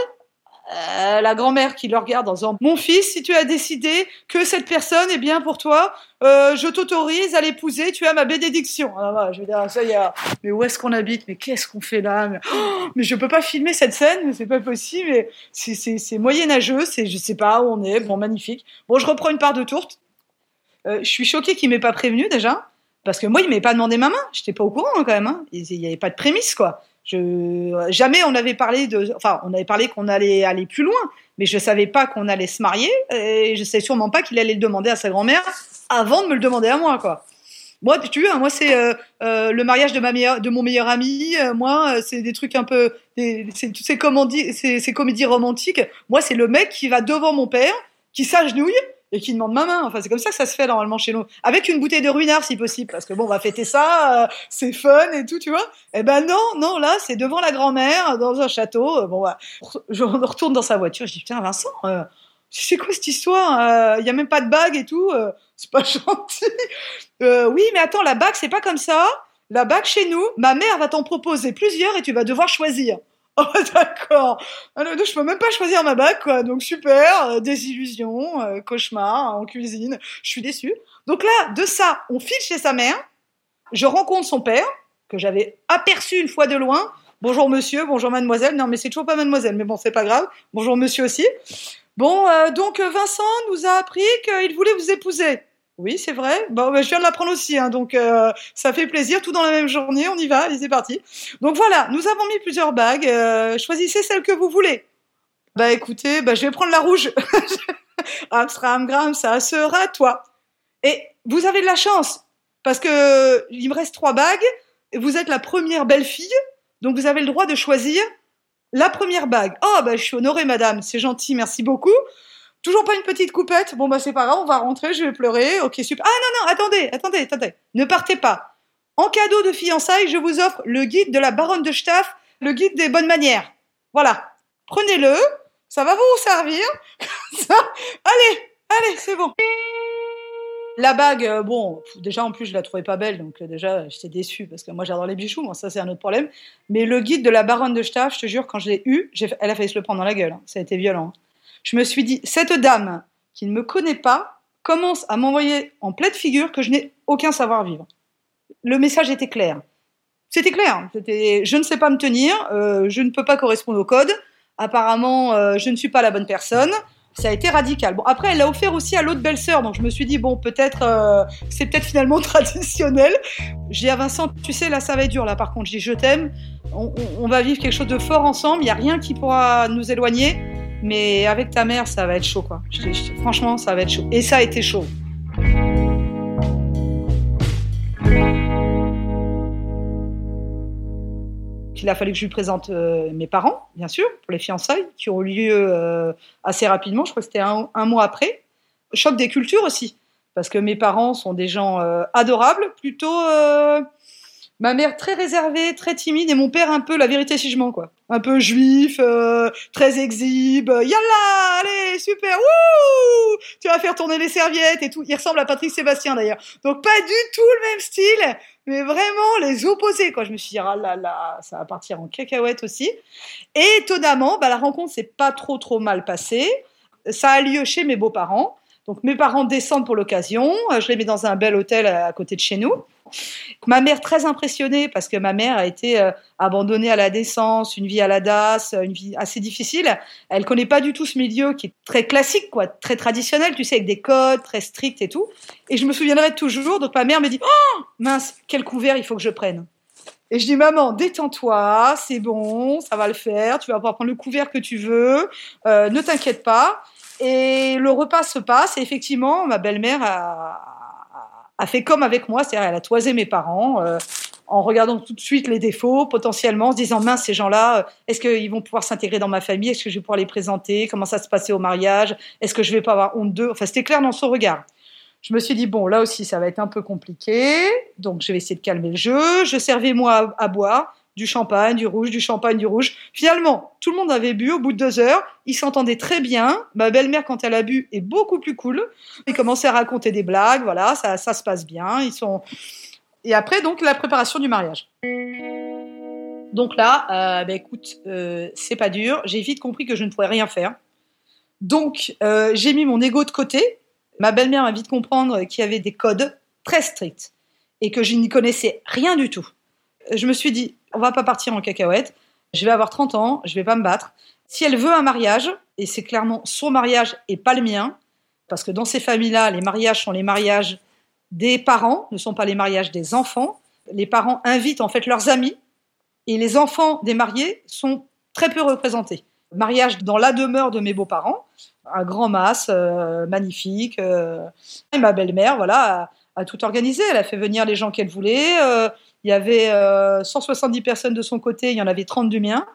Euh, la grand-mère qui le regarde en disant Mon fils, si tu as décidé que cette personne est bien pour toi, euh, je t'autorise à l'épouser, tu as ma bénédiction. Ah, bah, je vais dire, ça y est, mais où est-ce qu'on habite? Mais qu'est-ce qu'on fait là? Mais, oh, mais, je peux pas filmer cette scène, c'est pas possible. Mais c'est moyenâgeux, c'est je sais pas où on est. Bon, magnifique. Bon, je reprends une part de tourte. Euh, je suis choquée qu'il m'ait pas prévenu déjà, parce que moi, il m'avait pas demandé ma main. J'étais pas au courant hein, quand même. Hein. Il y avait pas de prémisse, quoi. Je, jamais on avait parlé de, enfin, on avait parlé qu'on allait aller plus loin, mais je savais pas qu'on allait se marier et je savais sûrement pas qu'il allait le demander à sa grand-mère avant de me le demander à moi, quoi. Moi, tu vois, moi c'est euh, euh, le mariage de ma de mon meilleur ami. Euh, moi, c'est des trucs un peu, c'est toutes ces comédies, ces comédies romantiques. Moi, c'est le mec qui va devant mon père, qui s'agenouille et qui demande ma main. Enfin, c'est comme ça que ça se fait normalement chez nous. Avec une bouteille de ruinard si possible, parce que bon, on va fêter ça, euh, c'est fun et tout, tu vois. Eh ben non, non, là, c'est devant la grand-mère, dans un château. Euh, bon, je retourne dans sa voiture, je dis, putain, Vincent, euh, c'est quoi cette histoire Il y a même pas de bague et tout, c'est pas gentil. oui, mais attends, la bague, c'est pas comme ça. La bague chez nous, ma mère va t'en proposer plusieurs et tu vas devoir choisir. Oh d'accord. Ah, je peux même pas choisir ma bague quoi. Donc super, euh, désillusion, euh, cauchemar en cuisine. Je suis déçue. Donc là, de ça, on file chez sa mère. Je rencontre son père que j'avais aperçu une fois de loin. Bonjour monsieur, bonjour mademoiselle. Non mais c'est toujours pas mademoiselle, mais bon c'est pas grave. Bonjour monsieur aussi. Bon, euh, donc Vincent nous a appris qu'il voulait vous épouser. Oui, c'est vrai. Bon, ben, je viens de l'apprendre aussi, hein, donc euh, ça fait plaisir. Tout dans la même journée, on y va, allez, c'est parti. Donc voilà, nous avons mis plusieurs bagues. Euh, choisissez celle que vous voulez. Bah écoutez, bah, je vais prendre la rouge. Amstram, ça sera toi. Et vous avez de la chance, parce que il me reste trois bagues. Et vous êtes la première belle fille, donc vous avez le droit de choisir la première bague. Oh, bah je suis honorée, madame. C'est gentil, merci beaucoup. Toujours pas une petite coupette? Bon, bah, c'est pas grave, on va rentrer, je vais pleurer. Ok, super. Ah, non, non, attendez, attendez, attendez. Ne partez pas. En cadeau de fiançailles, je vous offre le guide de la baronne de Staff, le guide des bonnes manières. Voilà. Prenez-le. Ça va vous servir. allez, allez, c'est bon. La bague, euh, bon, déjà en plus je la trouvais pas belle, donc euh, déjà j'étais déçue parce que moi j'adore les bijoux, moi ça c'est un autre problème. Mais le guide de la baronne de Staff, je te jure, quand je l'ai eu, elle a failli se le prendre dans la gueule. Hein. Ça a été violent je me suis dit, cette dame qui ne me connaît pas commence à m'envoyer en pleine figure que je n'ai aucun savoir-vivre. Le message était clair. C'était clair. C'était, je ne sais pas me tenir, euh, je ne peux pas correspondre au code. Apparemment, euh, je ne suis pas la bonne personne. Ça a été radical. Bon, après, elle l'a offert aussi à l'autre belle-sœur, donc je me suis dit bon, peut-être, euh, c'est peut-être finalement traditionnel. J'ai à Vincent, tu sais, là, ça va être dur. Là, par contre, je dis je t'aime. On, on va vivre quelque chose de fort ensemble. Il n'y a rien qui pourra nous éloigner. Mais avec ta mère, ça va être chaud, quoi. franchement, ça va être chaud. Et ça a été chaud. Il a fallu que je lui présente euh, mes parents, bien sûr, pour les fiançailles, qui ont eu lieu euh, assez rapidement. Je crois que c'était un, mois après. Choc des cultures aussi, parce que mes parents sont des gens euh, adorables, plutôt ma mère très réservée, très timide, et mon père un peu la vérité si je mens quoi. Un peu juif, euh, très exhibe. Yalla, allez, super, wouh Tu vas faire tourner les serviettes et tout. Il ressemble à Patrick Sébastien d'ailleurs. Donc pas du tout le même style, mais vraiment les opposés quoi. Je me suis dit ah là là, ça va partir en cacahuète aussi. Et étonnamment, bah, la rencontre s'est pas trop trop mal passée. Ça a lieu chez mes beaux-parents. Donc mes parents descendent pour l'occasion. Je les mets dans un bel hôtel à côté de chez nous. Ma mère très impressionnée parce que ma mère a été euh, abandonnée à la décence, une vie à la DAS, une vie assez difficile. Elle connaît pas du tout ce milieu qui est très classique, quoi, très traditionnel, tu sais, avec des codes très stricts et tout. Et je me souviendrai toujours. Donc ma mère me dit, oh mince, quel couvert il faut que je prenne. Et je dis maman, détends-toi, c'est bon, ça va le faire. Tu vas pouvoir prendre le couvert que tu veux. Euh, ne t'inquiète pas. Et le repas se passe. Et effectivement, ma belle-mère a, a fait comme avec moi, c'est-à-dire elle a toisé mes parents euh, en regardant tout de suite les défauts, potentiellement, en se disant mince, ces gens-là, euh, est-ce qu'ils vont pouvoir s'intégrer dans ma famille? Est-ce que je vais pouvoir les présenter? Comment ça se passer au mariage? Est-ce que je vais pas avoir honte d'eux? Enfin, c'était clair dans son regard. Je me suis dit bon, là aussi, ça va être un peu compliqué, donc je vais essayer de calmer le jeu. Je servais moi à, boire du champagne, du rouge, du champagne, du rouge. Finalement, tout le monde avait bu au bout de deux heures. Ils s'entendaient très bien. Ma belle-mère, quand elle a bu, est beaucoup plus cool. Ils commençaient à raconter des blagues. Voilà, ça, se passe bien. Ils sont, et après, donc, la préparation du mariage. Donc là, euh, bah, écoute, euh, c'est pas dur. J'ai vite compris que je ne pourrais rien faire. Donc, euh, j'ai mis mon ego de côté. Ma belle-mère m'a vite comprendre qu'il y avait des codes très stricts et que je n'y connaissais rien du tout. Je me suis dit, on va pas partir en cacahuète. Je vais avoir 30 ans, je vais pas me battre. Si elle veut un mariage, et c'est clairement son mariage et pas le mien, parce que dans ces familles-là, les mariages sont les mariages des parents, ne sont pas les mariages des enfants. Les parents invitent en fait leurs amis et les enfants des mariés sont très peu représentés. Mariage dans la demeure de mes beaux-parents, un grand mas euh, magnifique. Euh, et ma belle-mère, voilà, a, tout organisé. Elle a fait venir les gens qu'elle voulait. Euh, il y avait 170 personnes de son côté, il y en avait 30 du mien.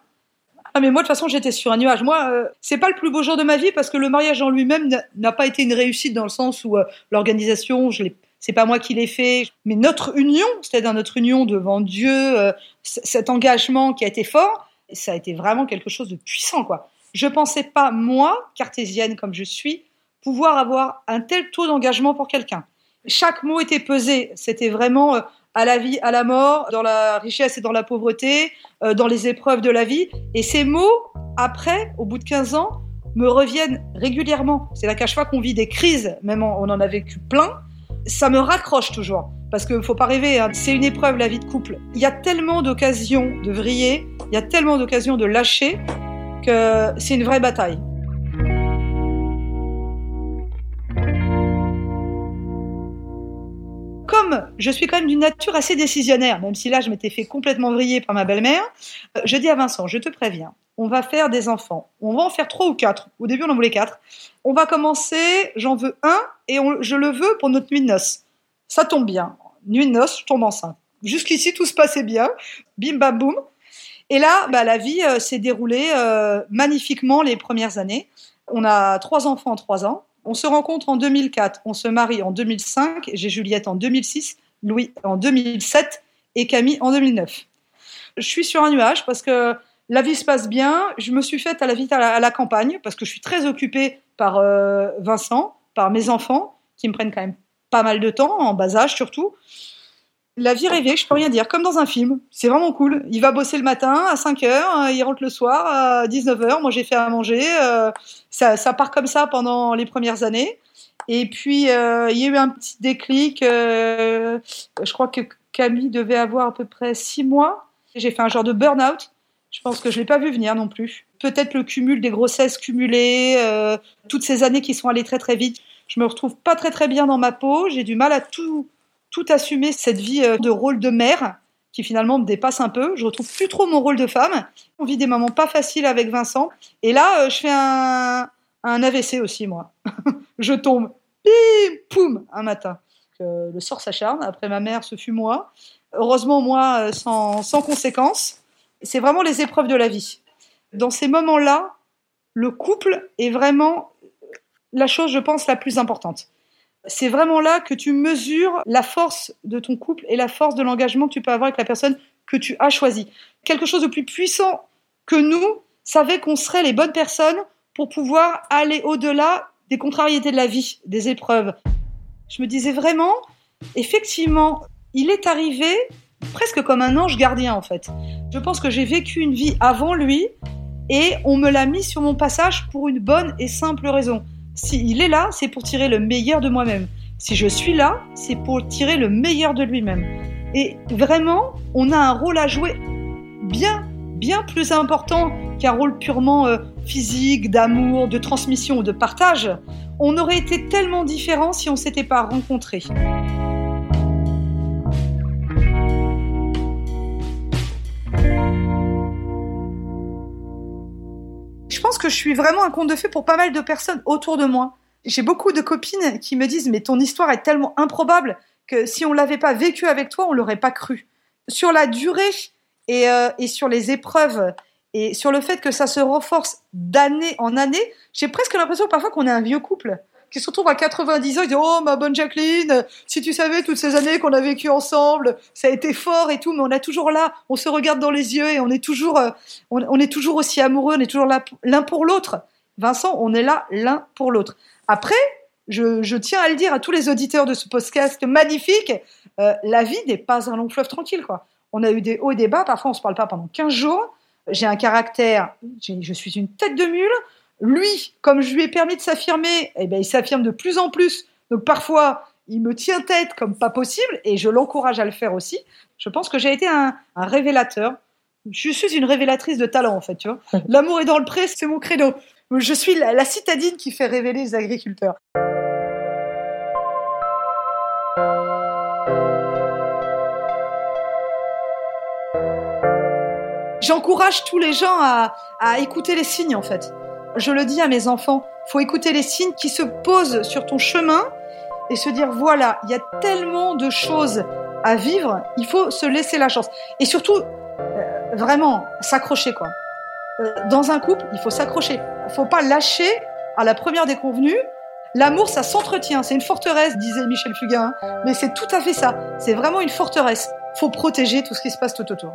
Ah mais moi de toute façon j'étais sur un nuage. Moi c'est pas le plus beau jour de ma vie parce que le mariage en lui-même n'a pas été une réussite dans le sens où l'organisation je c'est pas moi qui l'ai fait, mais notre union, c'est-à-dire notre union devant Dieu, euh, cet engagement qui a été fort, ça a été vraiment quelque chose de puissant, quoi. Je pensais pas, moi, cartésienne comme je suis, pouvoir avoir un tel taux d'engagement pour quelqu'un. Chaque mot était pesé, c'était vraiment euh, à la vie, à la mort, dans la richesse et dans la pauvreté, euh, dans les épreuves de la vie. Et ces mots, après, au bout de 15 ans, me reviennent régulièrement. C'est qu'à chaque fois qu'on vit des crises, même on en a vécu plein, ça me raccroche toujours. Parce qu'il ne faut pas rêver, hein. c'est une épreuve la vie de couple. Il y a tellement d'occasions de vriller, il y a tellement d'occasions de lâcher que c'est une vraie bataille. Je suis quand même d'une nature assez décisionnaire, même si là je m'étais fait complètement vriller par ma belle-mère, euh, je dis à Vincent, je te préviens, on va faire des enfants. On va en faire trois ou quatre. Au début, on en voulait quatre. On va commencer, j'en veux un, et je le veux pour notre nuit de noces. Ça tombe bien. Nuit de noces, je tombe enceinte. Jusqu'ici, tout se passait bien. Bim, bam, boum. Et là, bah, la vie euh, s'est déroulée euh, magnifiquement les premières années. On a trois enfants en trois ans. On se rencontre en 2004, on se marie en 2005, j'ai Juliette en 2006, Louis en 2007 et Camille en 2009. Je suis sur un nuage parce que la vie se passe bien. Je me suis faite à la campagne parce que je suis très occupée par euh, Vincent, par mes enfants qui me prennent quand même pas mal de temps, en bas âge surtout. La vie rêvée, je peux rien dire, comme dans un film. C'est vraiment cool. Il va bosser le matin à 5 heures, hein, il rentre le soir à 19 heures. Moi, j'ai fait à manger. Euh, ça, part comme ça pendant les premières années. Et puis, euh, il y a eu un petit déclic. je crois que Camille devait avoir à peu près 6 mois. J'ai fait un genre de burn-out. Je pense que je l'ai pas vu venir non plus. Peut-être le cumul des grossesses cumulées, euh, toutes ces années qui sont allées très très vite. Je me retrouve pas très très bien dans ma peau. J'ai du mal à tout tout assumer cette vie euh, de rôle de mère qui finalement me dépasse un peu. Je retrouve plus trop mon rôle de femme. On vit des moments pas faciles avec Vincent. Et là, euh, je fais un, un AVC aussi moi. je tombe, bim, poum, un matin. le sort s'acharne. Après ma mère, ce fut moi. Heureusement moi, sans, sans conséquences c'est vraiment les épreuves de la vie. Dans ces moments-là, le couple est vraiment la chose, je pense, la plus importante. C'est vraiment là que tu mesures la force de ton couple et la force de l'engagement que tu peux avoir avec la personne que tu as choisie. Quelque chose de plus puissant que nous savait qu'on serait les bonnes personnes pour pouvoir aller au-delà des contrariétés de la vie, des épreuves. Je me disais vraiment, effectivement, il est arrivé presque comme un ange gardien en fait. Je pense que j'ai vécu une vie avant lui et on me l'a mis sur mon passage pour une bonne et simple raison. S'il est là, c'est pour tirer le meilleur de moi-même. Si je suis là, c'est pour tirer le meilleur de lui-même. Et vraiment, on a un rôle à jouer bien, bien plus important qu'un rôle purement euh, physique, d'amour, de transmission ou de partage. On aurait été tellement différents si on s'était pas rencontrés. Je pense que je suis vraiment un conte de fées pour pas mal de personnes autour de moi. J'ai beaucoup de copines qui me disent mais ton histoire est tellement improbable que si on l'avait pas vécu avec toi, on l'aurait pas cru. sur la durée et, euh, et sur les épreuves et sur le fait que ça se renforce d'année en année, j'ai presque l'impression parfois qu'on est un vieux couple qui se retrouve à 90 ans et dit Oh, ma bonne Jacqueline, si tu savais toutes ces années qu'on a vécues ensemble, ça a été fort et tout, mais on est toujours là, on se regarde dans les yeux et on est toujours, euh, on, est toujours aussi amoureux, on est toujours là l'un pour l'autre. Vincent, on est là l'un pour l'autre. Après, je, tiens à le dire à tous les auditeurs de ce podcast magnifique, euh, la vie n'est pas un long fleuve tranquille, quoi. On a eu des hauts et des bas, parfois on se parle pas pendant 15 jours. J'ai un caractère, je suis une tête de mule, lui, comme je lui ai permis de s'affirmer, eh ben, il s'affirme de plus en plus. Donc parfois, il me tient tête comme pas possible et je l'encourage à le faire aussi. Je pense que j'ai été un, révélateur. Je suis une révélatrice de talent, en fait, tu vois. L'amour est dans le pré, c'est mon credo. Je suis la, citadine qui fait révéler les agriculteurs. J'encourage tous les gens à écouter les signes, en fait je le dis à mes enfants, faut écouter les signes qui se posent sur ton chemin et se dire voilà, il y a tellement de choses à vivre, il faut se laisser la chance. Et surtout, euh, vraiment, s'accrocher quoi. Euh, dans un couple, il faut s'accrocher. Il faut pas lâcher à la première déconvenue. L'amour, ça s'entretient. C'est une forteresse, disait Michel Fugain. Mais c'est tout à fait ça. C'est vraiment une forteresse. Faut protéger tout ce qui se passe tout autour.